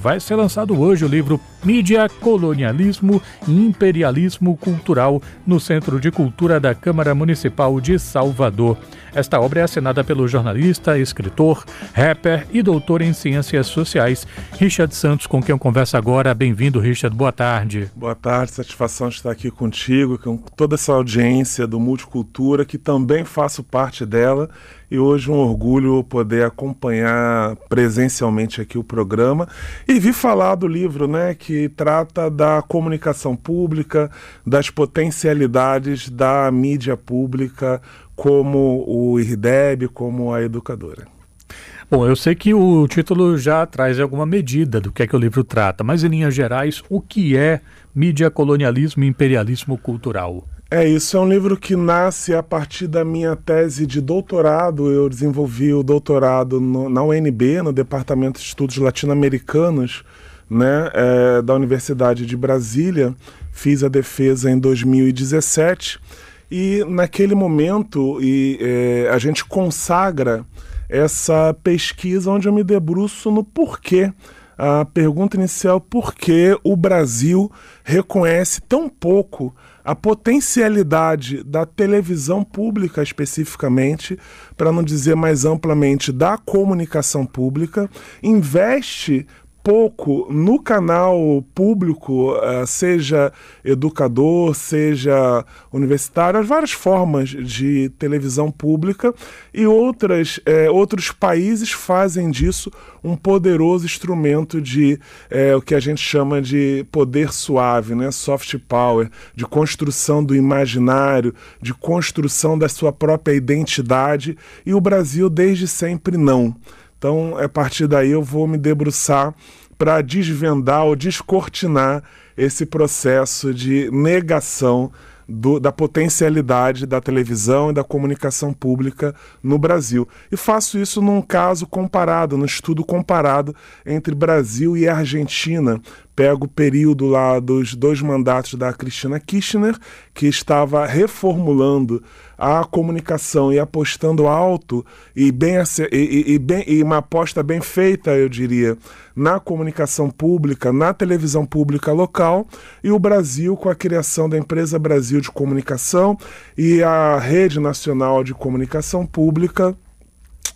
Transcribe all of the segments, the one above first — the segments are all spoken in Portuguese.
Vai ser lançado hoje o livro Mídia, Colonialismo e Imperialismo Cultural no Centro de Cultura da Câmara Municipal de Salvador. Esta obra é assinada pelo jornalista, escritor, rapper e doutor em ciências sociais, Richard Santos, com quem eu converso agora. Bem-vindo, Richard. Boa tarde. Boa tarde, satisfação estar aqui contigo, com toda essa audiência do Multicultura, que também faço parte dela. E hoje um orgulho poder acompanhar presencialmente aqui o programa e vi falar do livro, né, que trata da comunicação pública, das potencialidades da mídia pública, como o IRDEB, como a educadora. Bom, eu sei que o título já traz alguma medida do que é que o livro trata, mas em linhas gerais, o que é mídia, colonialismo e imperialismo cultural? É isso, é um livro que nasce a partir da minha tese de doutorado. Eu desenvolvi o doutorado no, na UNB, no Departamento de Estudos Latino-Americanos, né, é, da Universidade de Brasília. Fiz a defesa em 2017 e naquele momento e, é, a gente consagra essa pesquisa onde eu me debruço no porquê. A pergunta inicial: por que o Brasil reconhece tão pouco a potencialidade da televisão pública, especificamente, para não dizer mais amplamente da comunicação pública, investe pouco no canal público, eh, seja educador, seja universitário, as várias formas de televisão pública e outras, é, outros países fazem disso um poderoso instrumento de é, o que a gente chama de poder suave, né? soft power, de construção do imaginário, de construção da sua própria identidade, e o Brasil desde sempre não. Então, a partir daí eu vou me debruçar para desvendar ou descortinar esse processo de negação do, da potencialidade da televisão e da comunicação pública no Brasil. E faço isso num caso comparado, num estudo comparado entre Brasil e Argentina, pego o período lá dos dois mandatos da Cristina Kirchner, que estava reformulando a comunicação e apostando alto e, bem, e, e, bem, e uma aposta bem feita, eu diria, na comunicação pública, na televisão pública local, e o Brasil com a criação da Empresa Brasil de Comunicação e a Rede Nacional de Comunicação Pública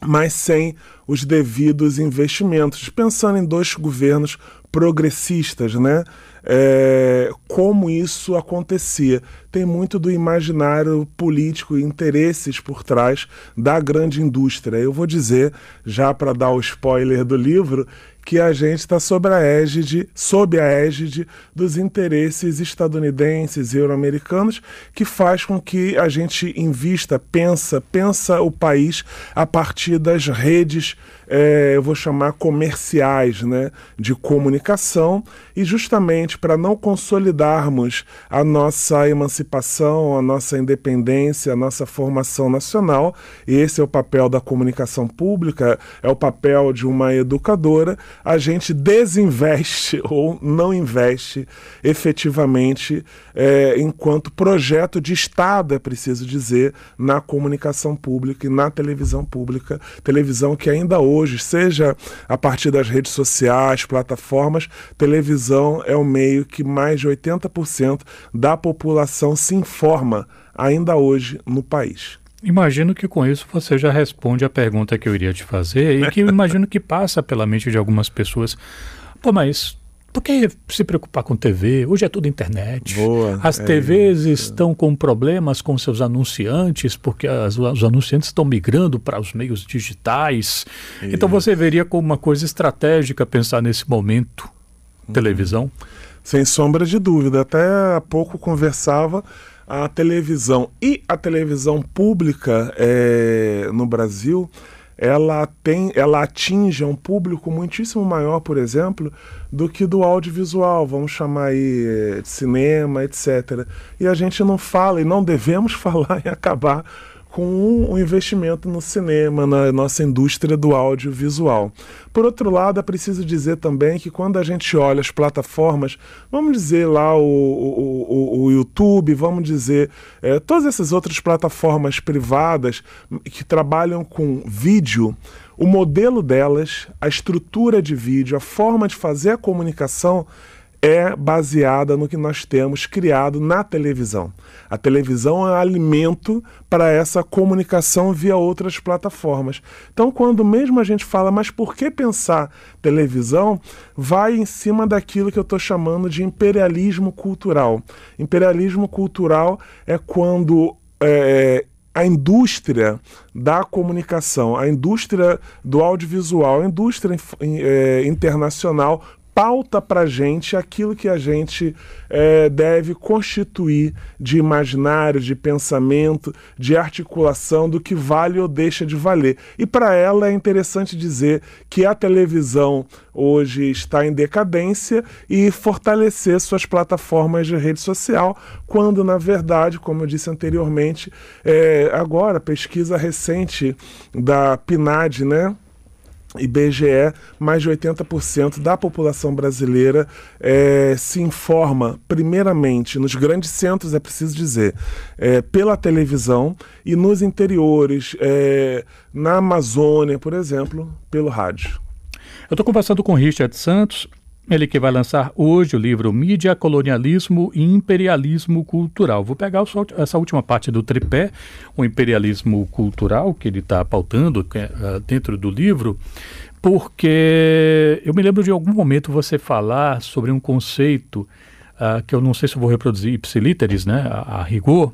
mas sem os devidos investimentos. Pensando em dois governos progressistas, né? É, como isso acontecia. Tem muito do imaginário político e interesses por trás da grande indústria. Eu vou dizer, já para dar o spoiler do livro, que a gente está sob a égide, sob a égide dos interesses estadunidenses e euro-americanos, que faz com que a gente invista, pensa, pensa o país a partir das redes, é, eu vou chamar comerciais, né, de comunicação, e justamente para não consolidarmos a nossa emancipação, a nossa independência, a nossa formação nacional, e esse é o papel da comunicação pública, é o papel de uma educadora, a gente desinveste ou não investe efetivamente é, enquanto projeto de Estado, é preciso dizer, na comunicação pública e na televisão pública. Televisão que ainda hoje, seja a partir das redes sociais, plataformas, televisão é o meio que mais de 80% da população se informa ainda hoje no país. Imagino que com isso você já responde a pergunta que eu iria te fazer e que eu imagino que passa pela mente de algumas pessoas. Pô, mas por que se preocupar com TV? Hoje é tudo internet. Boa, as é TVs isso. estão com problemas com seus anunciantes, porque as, os anunciantes estão migrando para os meios digitais. Isso. Então você veria como uma coisa estratégica pensar nesse momento uhum. televisão? Sem sombra de dúvida. Até há pouco conversava a televisão e a televisão pública é, no Brasil ela tem ela atinge um público muitíssimo maior, por exemplo, do que do audiovisual, vamos chamar aí de cinema, etc. E a gente não fala e não devemos falar em acabar com o investimento no cinema, na nossa indústria do audiovisual. Por outro lado, é preciso dizer também que quando a gente olha as plataformas, vamos dizer lá o, o, o, o YouTube, vamos dizer é, todas essas outras plataformas privadas que trabalham com vídeo, o modelo delas, a estrutura de vídeo, a forma de fazer a comunicação é baseada no que nós temos criado na televisão. A televisão é alimento para essa comunicação via outras plataformas. Então, quando mesmo a gente fala, mas por que pensar televisão, vai em cima daquilo que eu estou chamando de imperialismo cultural. Imperialismo cultural é quando é, a indústria da comunicação, a indústria do audiovisual, a indústria é, internacional pauta para gente aquilo que a gente é, deve constituir de imaginário, de pensamento, de articulação do que vale ou deixa de valer. E para ela é interessante dizer que a televisão hoje está em decadência e fortalecer suas plataformas de rede social, quando na verdade, como eu disse anteriormente, é, agora pesquisa recente da PNAD, né? IBGE, mais de 80% da população brasileira é, se informa, primeiramente, nos grandes centros, é preciso dizer, é, pela televisão e nos interiores, é, na Amazônia, por exemplo, pelo rádio. Eu estou conversando com Richard Santos, ele que vai lançar hoje o livro Mídia, Colonialismo e Imperialismo Cultural. Vou pegar essa última parte do tripé, o imperialismo cultural, que ele está pautando é, dentro do livro, porque eu me lembro de algum momento você falar sobre um conceito uh, que eu não sei se eu vou reproduzir ipsiliteris, né, a, a rigor,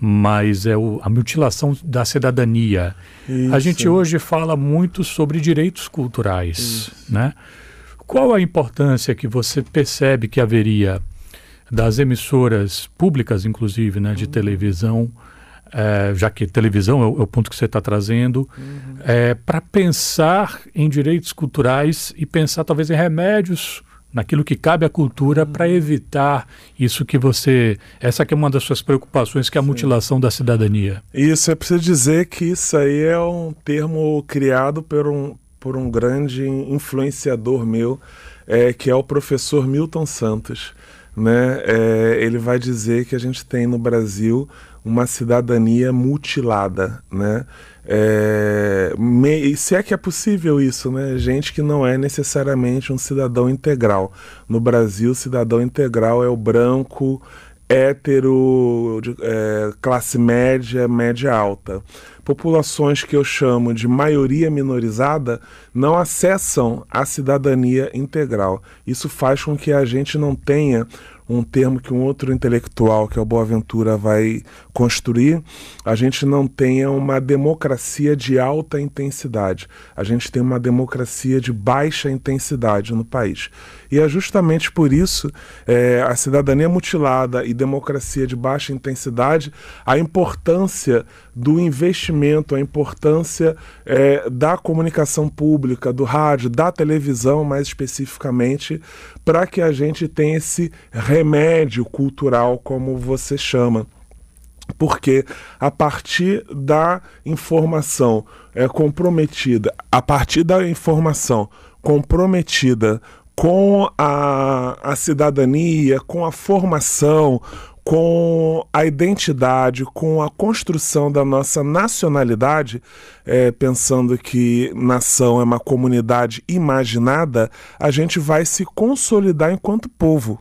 mas é o, a mutilação da cidadania. Isso. A gente hoje fala muito sobre direitos culturais, Isso. né? Qual a importância que você percebe que haveria das emissoras públicas, inclusive, né, de uhum. televisão, é, já que televisão é o, é o ponto que você está trazendo, uhum. é, para pensar em direitos culturais e pensar talvez em remédios naquilo que cabe à cultura uhum. para evitar isso que você essa que é uma das suas preocupações que é a Sim. mutilação da cidadania isso é preciso dizer que isso aí é um termo criado por um por um grande influenciador meu, é, que é o professor Milton Santos. Né? É, ele vai dizer que a gente tem no Brasil uma cidadania mutilada, né? É, me, se é que é possível isso, né? Gente que não é necessariamente um cidadão integral. No Brasil, cidadão integral é o branco, hétero, de, é, classe média, média alta. Populações que eu chamo de maioria minorizada não acessam a cidadania integral. Isso faz com que a gente não tenha um termo que um outro intelectual, que é o Boaventura, vai construir, a gente não tenha uma democracia de alta intensidade. A gente tem uma democracia de baixa intensidade no país. E é justamente por isso é, a cidadania mutilada e democracia de baixa intensidade, a importância do investimento, a importância é, da comunicação pública, do rádio, da televisão, mais especificamente, para que a gente tenha esse remédio cultural, como você chama. Porque a partir da informação é, comprometida, a partir da informação comprometida com a, a cidadania, com a formação, com a identidade, com a construção da nossa nacionalidade, é, pensando que nação é uma comunidade imaginada, a gente vai se consolidar enquanto povo.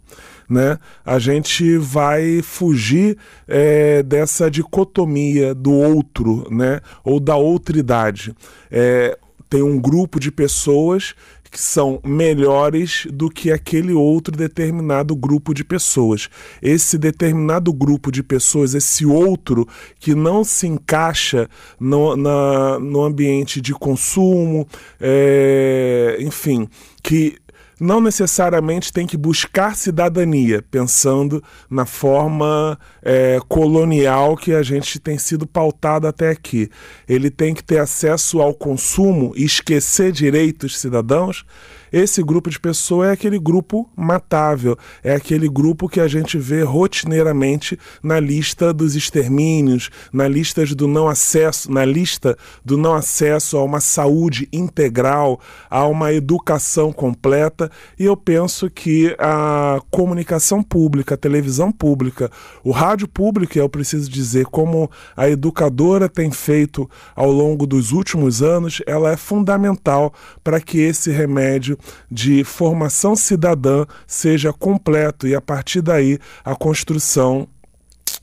Né? A gente vai fugir é, dessa dicotomia do outro, né? Ou da outridade. É, tem um grupo de pessoas que são melhores do que aquele outro determinado grupo de pessoas. Esse determinado grupo de pessoas, esse outro que não se encaixa no, na, no ambiente de consumo, é, enfim, que não necessariamente tem que buscar cidadania, pensando na forma é, colonial que a gente tem sido pautado até aqui. Ele tem que ter acesso ao consumo e esquecer direitos cidadãos. Esse grupo de pessoas é aquele grupo matável, é aquele grupo que a gente vê rotineiramente na lista dos extermínios, na lista do não acesso, na lista do não acesso a uma saúde integral, a uma educação completa, e eu penso que a comunicação pública, a televisão pública, o rádio público, eu preciso dizer, como a educadora tem feito ao longo dos últimos anos, ela é fundamental para que esse remédio de formação cidadã seja completo e a partir daí a construção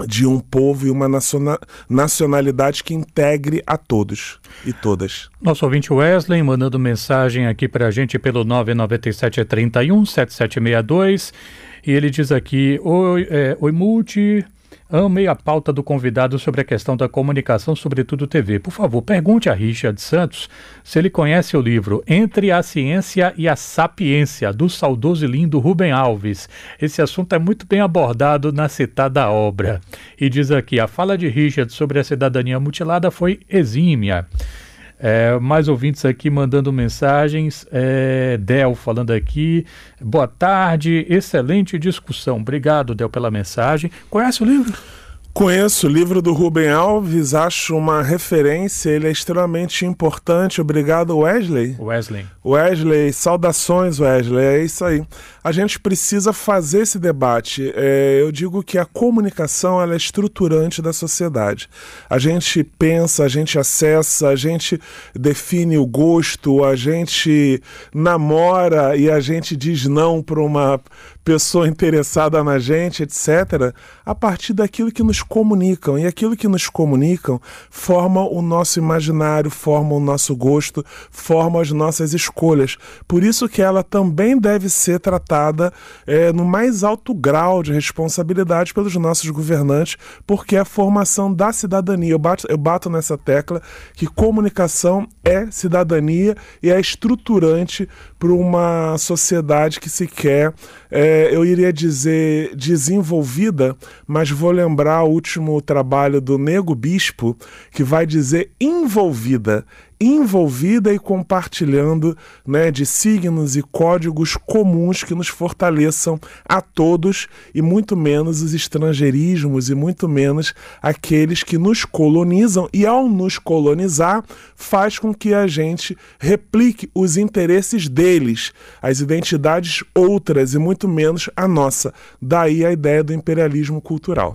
de um povo e uma nacionalidade que integre a todos e todas. Nosso ouvinte Wesley mandando mensagem aqui para a gente pelo 997 31 7762 e ele diz aqui: Oi, é, Oi Multi. Amei a pauta do convidado sobre a questão da comunicação, sobretudo TV. Por favor, pergunte a Richard Santos se ele conhece o livro Entre a Ciência e a Sapiência, do saudoso e lindo Rubem Alves. Esse assunto é muito bem abordado na citada obra. E diz aqui: a fala de Richard sobre a cidadania mutilada foi exímia. É, mais ouvintes aqui mandando mensagens. É, Del falando aqui. Boa tarde, excelente discussão. Obrigado, Del, pela mensagem. Conhece o livro? Conheço o livro do Rubem Alves, acho uma referência, ele é extremamente importante. Obrigado, Wesley. Wesley. Wesley, saudações, Wesley. É isso aí. A gente precisa fazer esse debate. É, eu digo que a comunicação ela é estruturante da sociedade. A gente pensa, a gente acessa, a gente define o gosto, a gente namora e a gente diz não para uma pessoa interessada na gente, etc., a partir daquilo que nos comunicam. E aquilo que nos comunicam forma o nosso imaginário, forma o nosso gosto, forma as nossas escolhas. Por isso que ela também deve ser tratada é, no mais alto grau de responsabilidade pelos nossos governantes, porque é a formação da cidadania. Eu bato, eu bato nessa tecla que comunicação é cidadania e é estruturante para uma sociedade que se quer. É, eu iria dizer desenvolvida, mas vou lembrar o último trabalho do Nego Bispo, que vai dizer envolvida envolvida e compartilhando né, de signos e códigos comuns que nos fortaleçam a todos e muito menos os estrangeirismos e muito menos aqueles que nos colonizam e ao nos colonizar faz com que a gente replique os interesses deles, as identidades outras e muito menos a nossa. Daí a ideia do imperialismo cultural.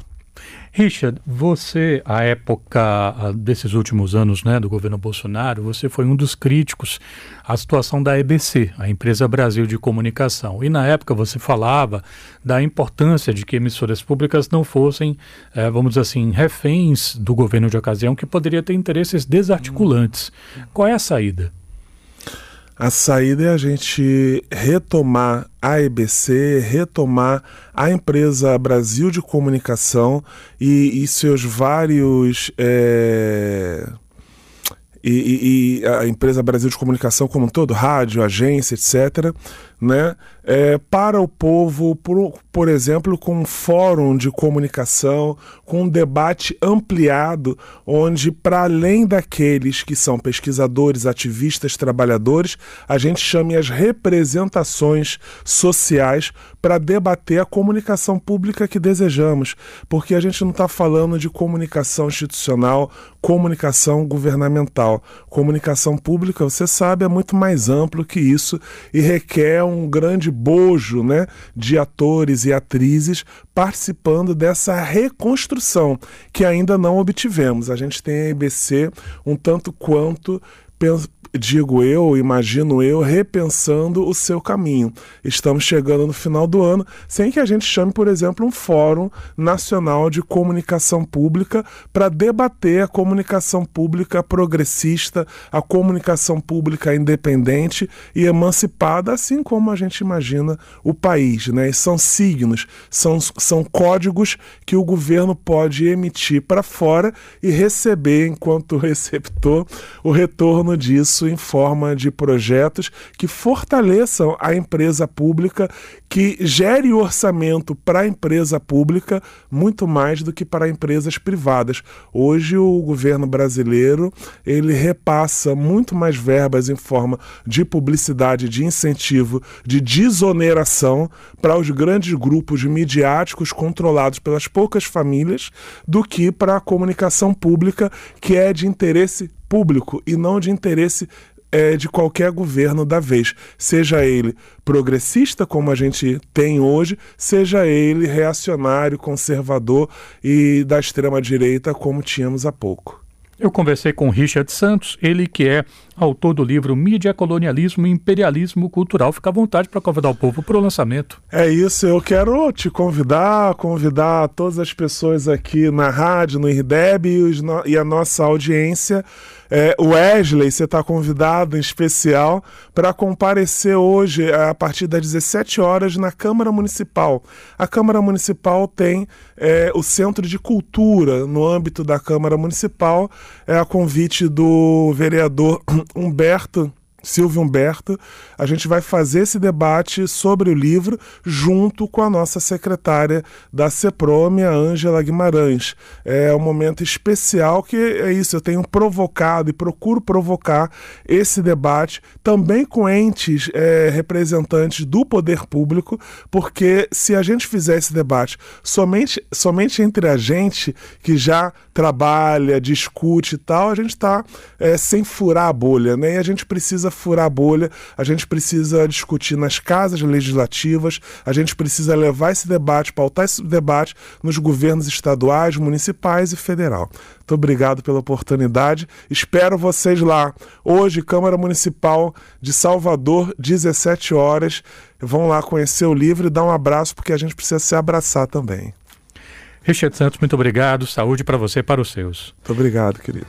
Richard, você, à época desses últimos anos né, do governo Bolsonaro, você foi um dos críticos à situação da EBC, a Empresa Brasil de Comunicação. E na época você falava da importância de que emissoras públicas não fossem, eh, vamos dizer assim, reféns do governo de ocasião, que poderia ter interesses desarticulantes. Qual é a saída? A saída é a gente retomar a EBC, retomar a empresa Brasil de Comunicação e, e seus vários. É... E, e, e, a empresa Brasil de Comunicação como um todo, rádio, agência, etc., né? É, para o povo, por, por exemplo, com um fórum de comunicação, com um debate ampliado, onde, para além daqueles que são pesquisadores, ativistas, trabalhadores, a gente chame as representações sociais para debater a comunicação pública que desejamos, porque a gente não está falando de comunicação institucional, comunicação governamental. Comunicação pública, você sabe, é muito mais amplo que isso e requer um grande bojo né, de atores e atrizes participando dessa reconstrução que ainda não obtivemos. A gente tem a EBC um tanto quanto digo eu, imagino eu, repensando o seu caminho. Estamos chegando no final do ano, sem que a gente chame, por exemplo, um Fórum Nacional de Comunicação Pública para debater a comunicação pública progressista, a comunicação pública independente e emancipada, assim como a gente imagina o país. Né? E são signos, são, são códigos que o governo pode emitir para fora e receber, enquanto receptor, o retorno disso isso em forma de projetos que fortaleçam a empresa pública, que gere orçamento para a empresa pública muito mais do que para empresas privadas. Hoje o governo brasileiro ele repassa muito mais verbas em forma de publicidade, de incentivo, de desoneração para os grandes grupos midiáticos controlados pelas poucas famílias do que para a comunicação pública que é de interesse público e não de interesse é, de qualquer governo da vez, seja ele progressista, como a gente tem hoje, seja ele reacionário, conservador e da extrema-direita, como tínhamos há pouco. Eu conversei com Richard Santos, ele que é autor do livro Mídia, Colonialismo e Imperialismo Cultural. Fica à vontade para convidar o povo para o lançamento. É isso, eu quero te convidar, convidar todas as pessoas aqui na rádio, no IRDEB e, e a nossa audiência é, Wesley, você está convidado em especial para comparecer hoje, a partir das 17 horas, na Câmara Municipal. A Câmara Municipal tem é, o Centro de Cultura no âmbito da Câmara Municipal, é a convite do vereador Humberto. Silvio Humberto, a gente vai fazer esse debate sobre o livro junto com a nossa secretária da CEPROME, a Ângela Guimarães. É um momento especial que é isso, eu tenho provocado e procuro provocar esse debate também com entes é, representantes do poder público, porque se a gente fizer esse debate somente, somente entre a gente que já trabalha, discute e tal, a gente está é, sem furar a bolha, né? E a gente precisa furar a bolha, a gente precisa discutir nas casas legislativas, a gente precisa levar esse debate, pautar esse debate nos governos estaduais, municipais e federal. Muito obrigado pela oportunidade. Espero vocês lá. Hoje, Câmara Municipal de Salvador, 17 horas. Vão lá conhecer o livro e dar um abraço, porque a gente precisa se abraçar também. Richard Santos, muito obrigado. Saúde para você e para os seus. Muito obrigado, querido.